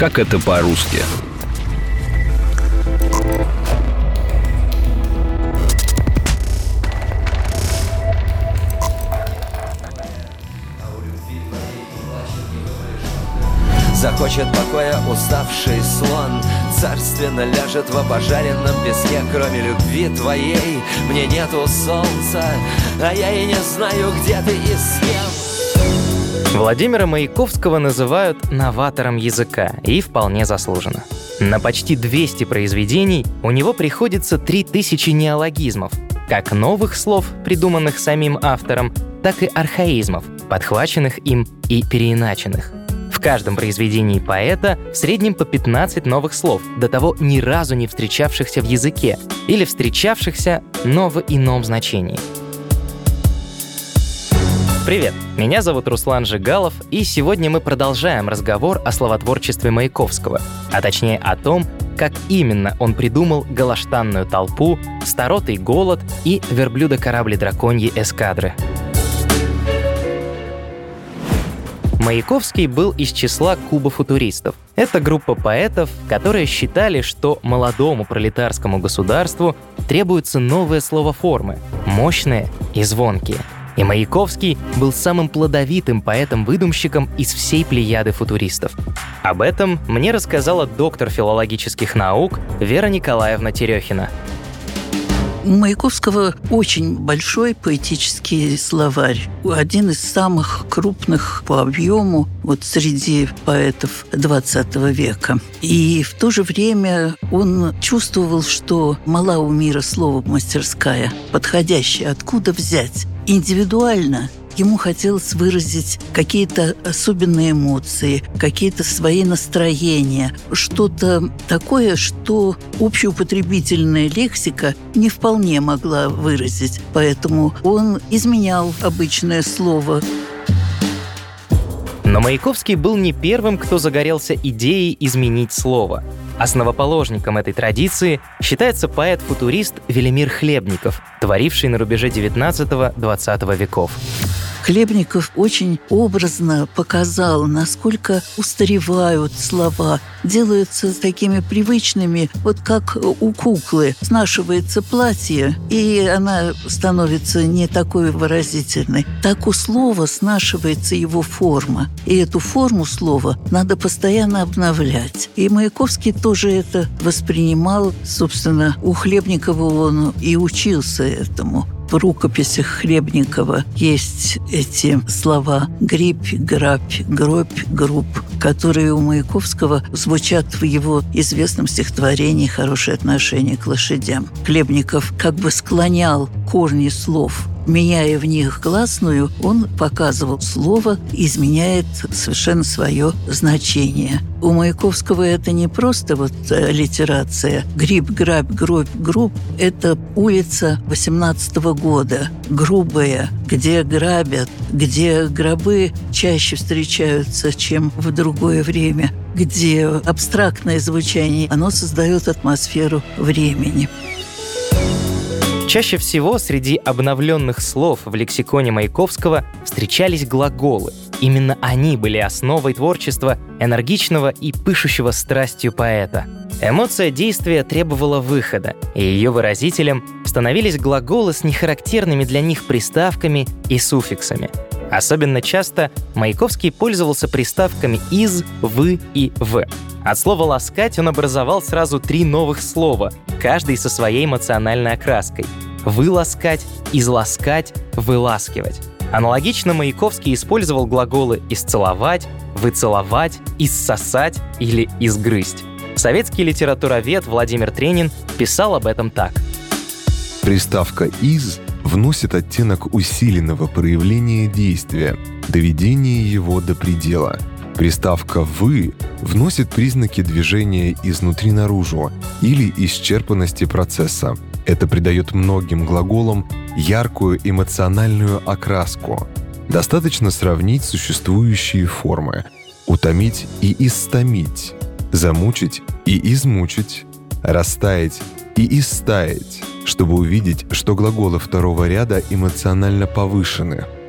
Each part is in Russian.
Как это по-русски? Захочет покоя уставший слон. Царственно ляжет в обожаренном песке Кроме любви твоей. Мне нету солнца А я и не знаю, где ты и с кем Владимира Маяковского называют новатором языка, и вполне заслуженно. На почти 200 произведений у него приходится 3000 неологизмов, как новых слов, придуманных самим автором, так и архаизмов, подхваченных им и переиначенных. В каждом произведении поэта в среднем по 15 новых слов, до того ни разу не встречавшихся в языке или встречавшихся, но в ином значении. Привет, меня зовут Руслан Жигалов, и сегодня мы продолжаем разговор о словотворчестве Маяковского, а точнее о том, как именно он придумал галаштанную толпу, старотый голод и верблюдо-корабли драконьи эскадры — Маяковский был из числа кубофутуристов. Это группа поэтов, которые считали, что молодому пролетарскому государству требуются новые словоформы, мощные и звонкие. И Маяковский был самым плодовитым поэтом-выдумщиком из всей плеяды футуристов. Об этом мне рассказала доктор филологических наук Вера Николаевна Терехина. У Маяковского очень большой поэтический словарь. Один из самых крупных по объему вот среди поэтов XX века. И в то же время он чувствовал, что мала у мира слово мастерская, подходящая, откуда взять. Индивидуально Ему хотелось выразить какие-то особенные эмоции, какие-то свои настроения, что-то такое, что общеупотребительная лексика не вполне могла выразить. Поэтому он изменял обычное слово. Но Маяковский был не первым, кто загорелся идеей изменить слово. Основоположником этой традиции считается поэт-футурист Велимир Хлебников, творивший на рубеже 19-20 веков. Хлебников очень образно показал, насколько устаревают слова, делаются такими привычными, вот как у куклы. Снашивается платье, и она становится не такой выразительной. Так у слова снашивается его форма. И эту форму слова надо постоянно обновлять. И Маяковский тоже это воспринимал. Собственно, у Хлебникова он и учился этому в рукописях Хлебникова есть эти слова «грипь», «грабь», «гробь», «груб», которые у Маяковского звучат в его известном стихотворении «Хорошее отношение к лошадям». Хлебников как бы склонял корни слов меняя в них гласную, он показывал слово, изменяет совершенно свое значение. У Маяковского это не просто вот э, литерация. Гриб, грабь, гробь, груб – это улица 18 -го года, грубая, где грабят, где гробы чаще встречаются, чем в другое время, где абстрактное звучание, оно создает атмосферу времени. Чаще всего среди обновленных слов в лексиконе Маяковского встречались глаголы. Именно они были основой творчества энергичного и пышущего страстью поэта. Эмоция действия требовала выхода, и ее выразителем становились глаголы с нехарактерными для них приставками и суффиксами. Особенно часто Маяковский пользовался приставками «из», «вы» и «в». От слова «ласкать» он образовал сразу три новых слова, каждый со своей эмоциональной окраской. «Выласкать», «изласкать», «выласкивать». Аналогично Маяковский использовал глаголы «исцеловать», «выцеловать», «иссосать» или «изгрызть». Советский литературовед Владимир Тренин писал об этом так. Приставка «из» вносит оттенок усиленного проявления действия, доведения его до предела – Приставка «вы» вносит признаки движения изнутри наружу или исчерпанности процесса. Это придает многим глаголам яркую эмоциональную окраску. Достаточно сравнить существующие формы. Утомить и истомить. Замучить и измучить. Растаять и истаять, чтобы увидеть, что глаголы второго ряда эмоционально повышены –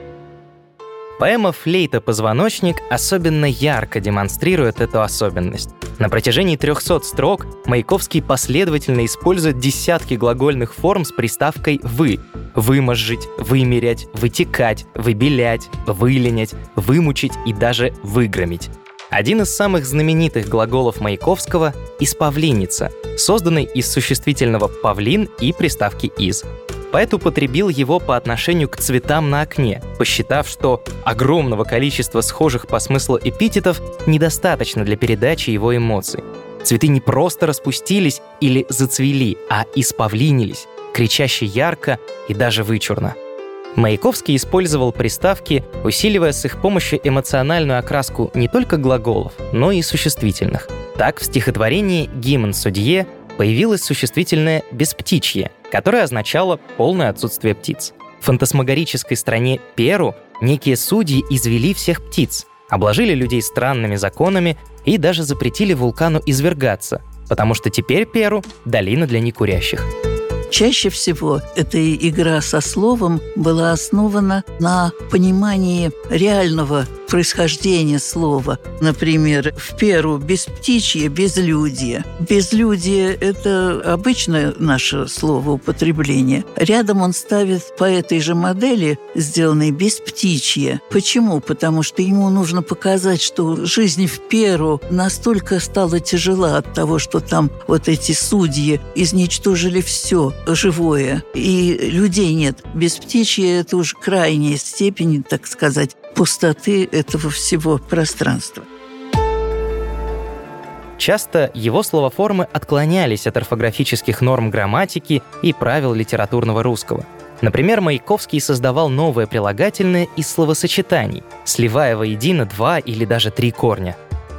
Поэма «Флейта-позвоночник» особенно ярко демонстрирует эту особенность. На протяжении 300 строк Маяковский последовательно использует десятки глагольных форм с приставкой «вы». Выможить, вымерять, вытекать, выбелять, выленять, вымучить и даже выгромить. Один из самых знаменитых глаголов Маяковского — «испавлинница», созданный из существительного «павлин» и приставки «из». Поэт употребил его по отношению к цветам на окне, посчитав, что огромного количества схожих по смыслу эпитетов недостаточно для передачи его эмоций. Цветы не просто распустились или зацвели, а испавлинились, кричаще ярко и даже вычурно. Маяковский использовал приставки, усиливая с их помощью эмоциональную окраску не только глаголов, но и существительных. Так в стихотворении «Гимн судье» появилось существительное «бесптичье», которое означало полное отсутствие птиц. В фантасмагорической стране Перу некие судьи извели всех птиц, обложили людей странными законами и даже запретили вулкану извергаться, потому что теперь Перу — долина для некурящих. Чаще всего эта игра со словом была основана на понимании реального происхождения слова. Например, в Перу без птичье, безлюдие. Безлюдие – это обычное наше слово употребление. Рядом он ставит по этой же модели, сделанной без птичье. Почему? Потому что ему нужно показать, что жизнь в Перу настолько стала тяжела от того, что там вот эти судьи изничтожили все живое, и людей нет. Без птичья это уже крайняя степень, так сказать, пустоты этого всего пространства. Часто его словоформы отклонялись от орфографических норм грамматики и правил литературного русского. Например, Маяковский создавал новое прилагательное из словосочетаний, сливая воедино два или даже три корня.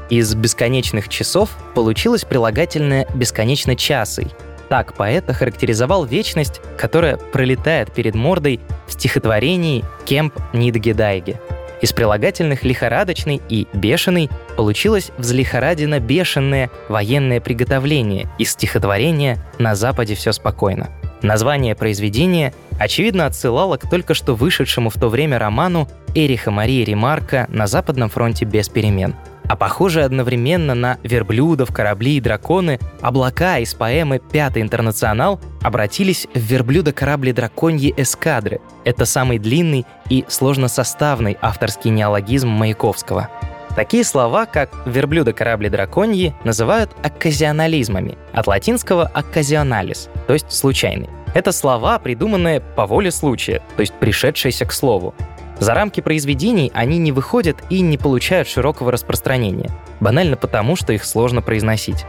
Из бесконечных часов получилось прилагательное «бесконечно часой», так поэт охарактеризовал вечность, которая пролетает перед мордой в стихотворении «Кемп Нидгедайге». Из прилагательных «лихорадочный» и «бешеный» получилось взлихорадено-бешеное военное приготовление из стихотворения «На Западе все спокойно». Название произведения, очевидно, отсылало к только что вышедшему в то время роману Эриха Марии Ремарка «На Западном фронте без перемен», а похоже одновременно на верблюдов, корабли и драконы, облака из поэмы «Пятый интернационал» обратились в верблюдо-корабли драконьи эскадры. Это самый длинный и сложносоставный авторский неологизм Маяковского. Такие слова, как «верблюдо-корабли драконьи» называют окказионализмами, от латинского «окказионалис», то есть «случайный». Это слова, придуманные по воле случая, то есть пришедшиеся к слову. За рамки произведений они не выходят и не получают широкого распространения, банально потому, что их сложно произносить.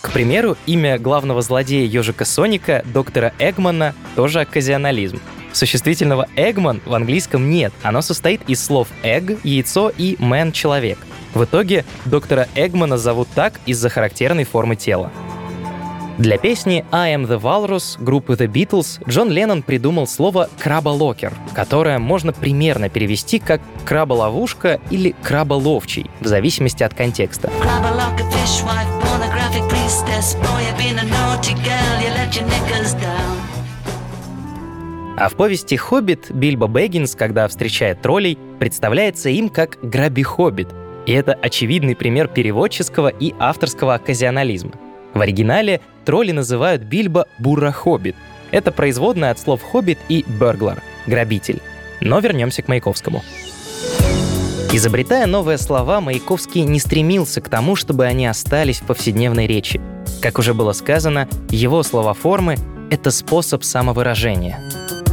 К примеру, имя главного злодея ежика Соника, доктора Эгмана, тоже оказионализм. Существительного «эгман» в английском нет, оно состоит из слов «эгг» — яйцо и «мэн» — человек. В итоге доктора Эгмана зовут так из-за характерной формы тела. Для песни «I am the Walrus» группы The Beatles Джон Леннон придумал слово «краболокер», которое можно примерно перевести как «краболовушка» или «краболовчий», в зависимости от контекста. А в повести «Хоббит» Бильбо Бэггинс, когда встречает троллей, представляется им как «граби-хоббит», и это очевидный пример переводческого и авторского оказионализма. В оригинале тролли называют Бильбо Бурра-хоббит. Это производное от слов «хоббит» и «берглар» — «грабитель». Но вернемся к Маяковскому. Изобретая новые слова, Маяковский не стремился к тому, чтобы они остались в повседневной речи. Как уже было сказано, его словоформы — это способ самовыражения.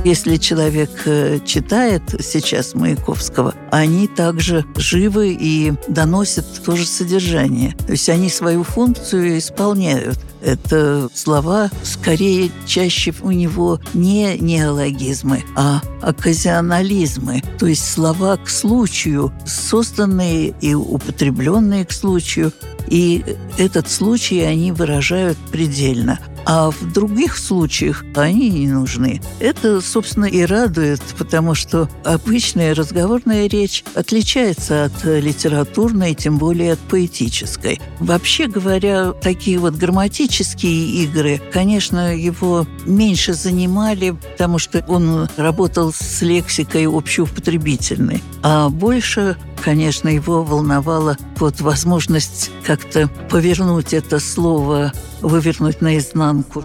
Если человек э, читает сейчас Маяковского, они также живы и доносят то же содержание. То есть они свою функцию исполняют. Это слова скорее чаще у него не неологизмы, а оказионализмы, то есть слова к случаю, созданные и употребленные к случаю, и этот случай они выражают предельно. А в других случаях они не нужны. Это, собственно, и радует, потому что обычная разговорная речь отличается от литературной, тем более от поэтической. Вообще говоря, такие вот грамматические игры, конечно, его меньше занимали, потому что он работал с лексикой общеупотребительной, а больше конечно, его волновала вот возможность как-то повернуть это слово, вывернуть наизнанку.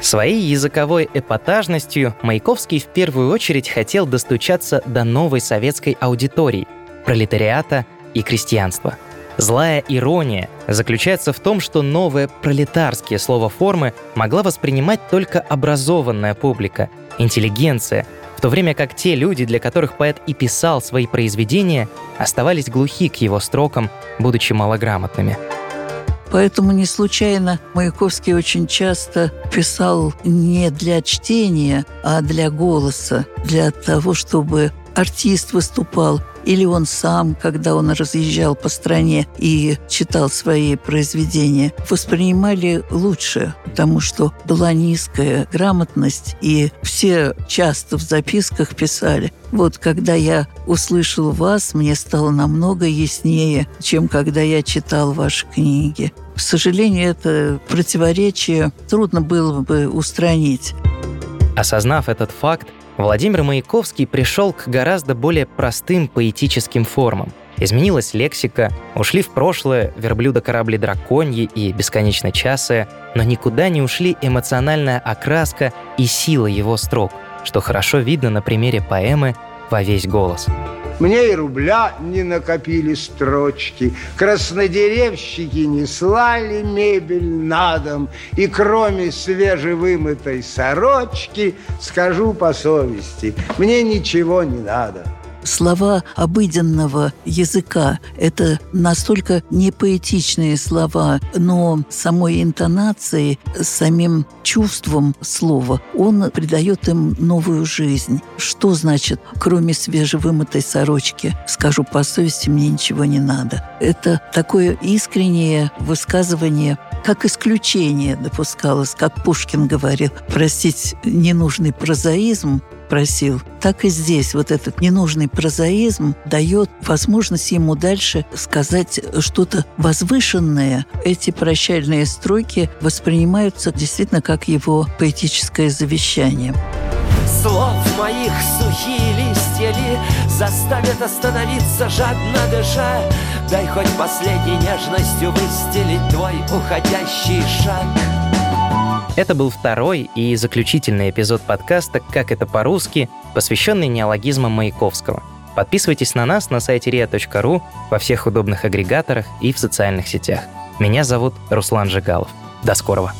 Своей языковой эпатажностью Маяковский в первую очередь хотел достучаться до новой советской аудитории – пролетариата и крестьянства. Злая ирония заключается в том, что новые пролетарские словоформы могла воспринимать только образованная публика, интеллигенция, в то время как те люди, для которых поэт и писал свои произведения, оставались глухи к его строкам, будучи малограмотными. Поэтому не случайно Маяковский очень часто писал не для чтения, а для голоса, для того, чтобы артист выступал, или он сам, когда он разъезжал по стране и читал свои произведения, воспринимали лучше, потому что была низкая грамотность, и все часто в записках писали. Вот когда я услышал вас, мне стало намного яснее, чем когда я читал ваши книги. К сожалению, это противоречие трудно было бы устранить. Осознав этот факт, Владимир Маяковский пришел к гораздо более простым поэтическим формам. Изменилась лексика, ушли в прошлое верблюда корабли драконьи и бесконечно часы, но никуда не ушли эмоциональная окраска и сила его строк, что хорошо видно на примере поэмы «Во весь голос». Мне и рубля не накопили строчки, Краснодеревщики не слали мебель на дом, И кроме свежевымытой сорочки, Скажу по совести, мне ничего не надо слова обыденного языка – это настолько не поэтичные слова, но самой интонацией, самим чувством слова он придает им новую жизнь. Что значит, кроме свежевымытой сорочки, скажу по совести, мне ничего не надо. Это такое искреннее высказывание как исключение допускалось, как Пушкин говорил, простить ненужный прозаизм, просил, так и здесь вот этот ненужный прозаизм дает возможность ему дальше сказать что-то возвышенное. Эти прощальные строки воспринимаются действительно как его поэтическое завещание. Слов моих сухие листья ли Заставят остановиться, жадно дыша Дай хоть последней нежностью выстелить твой уходящий шаг это был второй и заключительный эпизод подкаста «Как это по-русски», посвященный неологизмам Маяковского. Подписывайтесь на нас на сайте ria.ru, во всех удобных агрегаторах и в социальных сетях. Меня зовут Руслан Жигалов. До скорого!